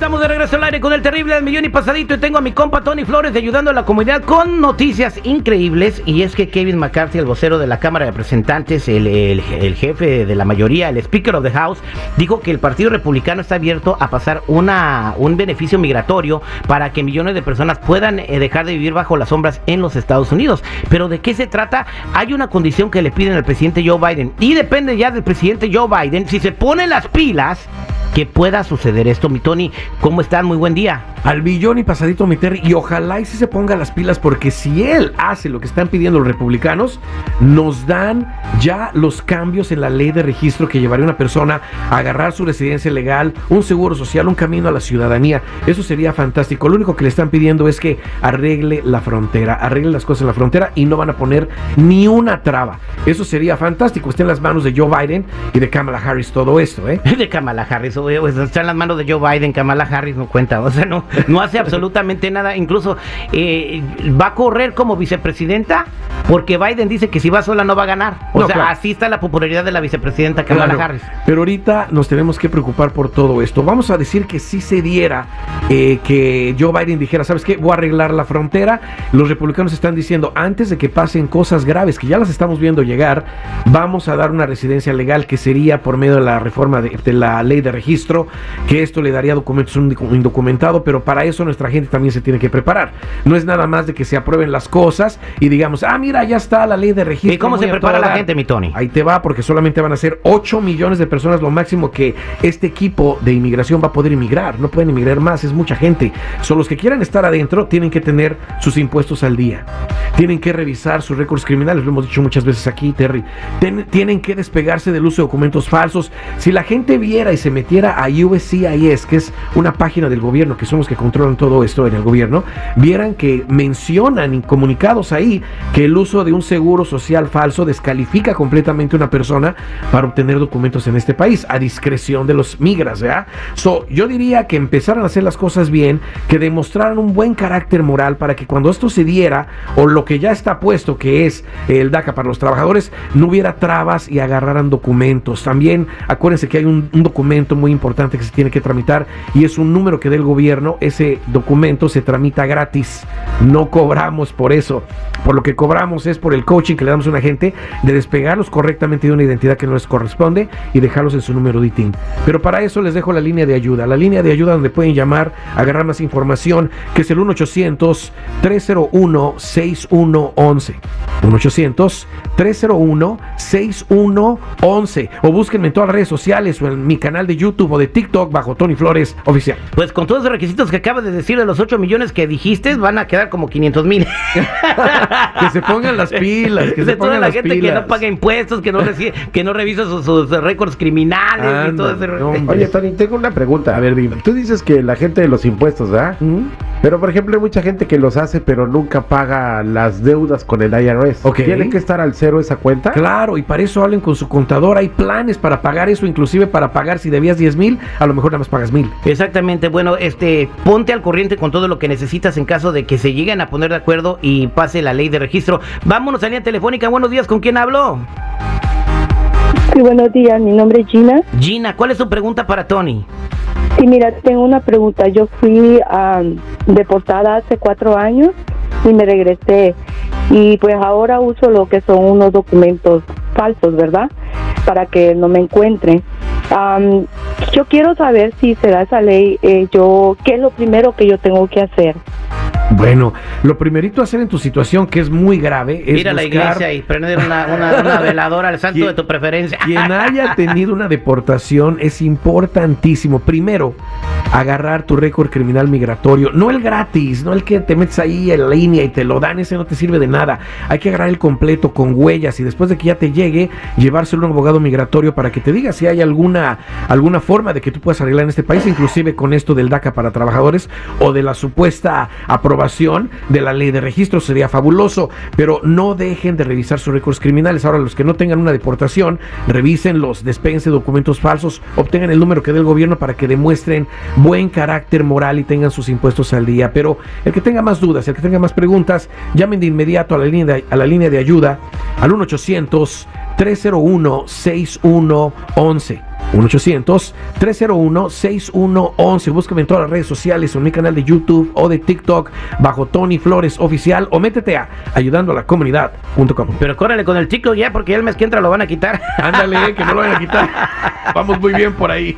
Estamos de regreso al aire con el terrible del millón y pasadito y tengo a mi compa Tony Flores ayudando a la comunidad con noticias increíbles y es que Kevin McCarthy, el vocero de la Cámara de Representantes, el, jefe de la mayoría, el Speaker of the House, dijo que el Partido Republicano está abierto a pasar una, un beneficio migratorio para que millones de personas puedan eh, dejar de vivir bajo las sombras en los Estados Unidos. Pero ¿de qué se trata? Hay una condición que le piden al presidente Joe Biden y depende ya del presidente Joe Biden si se pone las pilas que pueda suceder esto. Mi Tony, ¿cómo están? Muy buen día. al billón y pasadito meter y ojalá y si se ponga las pilas porque si él hace lo que están pidiendo los republicanos nos dan ya los cambios en la ley de registro que llevaría a una persona a agarrar su residencia legal, un seguro social, un camino a la ciudadanía. Eso sería fantástico. Lo único que le están pidiendo es que arregle la frontera, arregle las cosas en la frontera y no van a poner ni una traba. Eso sería fantástico. Está en las manos de Joe Biden y de Kamala Harris todo esto, ¿eh? De Kamala Harris, oye, pues, está en las manos de Joe Biden, Kamala Harris no cuenta, o sea, no, no hace absolutamente nada, incluso eh, va a correr como vicepresidenta porque Biden dice que si va sola no va a ganar, o No, sea, claro. así está la popularidad de la vicepresidenta Kamala Claro, Harris. Pero ahorita nos tenemos que preocupar por todo esto. Vamos a decir que si se diera eh, que Joe Biden dijera, ¿sabes qué? Voy a arreglar la frontera. Los republicanos están diciendo, antes de que pasen cosas graves, que ya las estamos viendo llegar, vamos a dar una residencia legal que sería por medio de la reforma de, de la ley de registro, que esto le daría documentos a un indocumentado, pero para eso nuestra gente también se tiene que preparar. No es nada más de que se aprueben las cosas y digamos, ah, mira, ya está la ley de registro. ¿Y cómo se prepara la dar". gente, mi Tony? Ahí te va, porque solamente van a ser 8 millones de personas, lo máximo que este equipo de inmigración va a poder inmigrar. No pueden inmigrar más, es mucha gente. Son los que quieran estar adentro, tienen que tener sus impuestos al día. Tienen que revisar sus récords criminales, lo hemos dicho muchas veces aquí, Terry. Tienen que despegarse del uso de documentos falsos. Si la gente viera y se metiera a USCIS, que es una página del gobierno, que son los que controlan todo esto en el gobierno, vieran que mencionan en comunicados ahí que el uso de un seguro social falso descalifica completamente a una persona para obtener documentos en este país, a discreción de los migras, ¿verdad? So, yo diría que empezaran a hacer las cosas bien, que demostraran un buen carácter moral para que cuando esto se diera, o lo que ya está puesto, que es el DACA para los trabajadores, no hubiera trabas y agarraran documentos. También acuérdense que hay un, un documento muy importante que se tiene que tramitar y es un número que dé el gobierno. Ese documento se tramita gratis. No cobramos por eso. Por lo que cobramos es por el coaching que le damos a una gente de despegarlos correctamente de una identidad que no les corresponde y dejarlos en su número de ITIN. Pero para eso les dejo la línea de ayuda. La línea de ayuda donde pueden llamar, agarrar más información, que es el 1-800-301-6111. 1-800-301-6111. O búsquenme en todas las redes sociales o en mi canal de YouTube o de TikTok bajo Tony Flores Oficial. Pues con todos esos requisitos que acabas de decir de los 8 millones que dijiste, van a quedar como 500 mil. Que se pongan las pilas, que de se toda pongan la las gente pilas. que no paga impuestos, que no recibe, que no revisa sus, sus récords criminales y todo ese Anda. Oye, Tony, tengo una pregunta. A ver, dime. Tú dices que la gente de los impuestos, ¿verdad? ¿Mm? Pero, por ejemplo, hay mucha gente que los hace, pero nunca paga las deudas con el IRS. Ok. ¿Tiene que estar al cero esa cuenta? Claro, y para eso hablen con su contador. Hay planes para pagar eso, inclusive para pagar si debías 10 mil, a lo mejor nada más pagas mil. Exactamente, bueno, este, ponte al corriente con todo lo que necesitas en caso de que se lleguen a poner de acuerdo y pase la ley de registro. Vámonos a línea telefónica, buenos días, ¿con quién hablo? Sí, buenos días, mi nombre es Gina. Gina, ¿cuál es tu pregunta para Tony? Sí, mira, tengo una pregunta. Yo fui am, deportada hace cuatro años y me regresé. Y pues ahora uso lo que son unos documentos falsos, ¿verdad? Para que no me encuentren. Am, yo quiero saber si se da esa ley, eh, yo, ¿qué es lo primero que yo tengo que hacer? Bueno, lo primerito a hacer en tu situación, que es muy grave, es Ir a la iglesia y prender una, una- una veladora al santo ¿Quién- de tu preferencia. Quien haya tenido una deportación es importantísimo. Primero, agarrar tu récord criminal migratorio. No el gratis, no el que te metes ahí en línea y te lo dan, ese no te sirve de nada. Hay que agarrar el completo con huellas y después de que ya te llegue, llevárselo a un abogado migratorio para que te diga si hay alguna, alguna forma de que tú puedas arreglar en este país, inclusive con esto del DACA para trabajadores o de la supuesta aprobación de la ley de registro. Sería fabuloso, pero no dejen de revisar sus récords criminales. Ahora, los que no tengan una deportación, revisen los despense documentos falsos, obtengan el número que dé el gobierno para que demuestren buen carácter moral y tengan sus impuestos al día. Pero el que tenga más dudas, el que tenga más preguntas, llamen de inmediato a la línea de, a la línea de ayuda al 1 800 301 6111 1-800-301-6111. Búscame en todas las redes sociales, en mi canal de YouTube o de TikTok, bajo Tony Flores Oficial, o métete a ayudando a la comunidad.com. Pero córrele con el chico ya, porque el mes que entra lo van a quitar. Ándale, que no lo vayan a quitar. Vamos muy bien por ahí.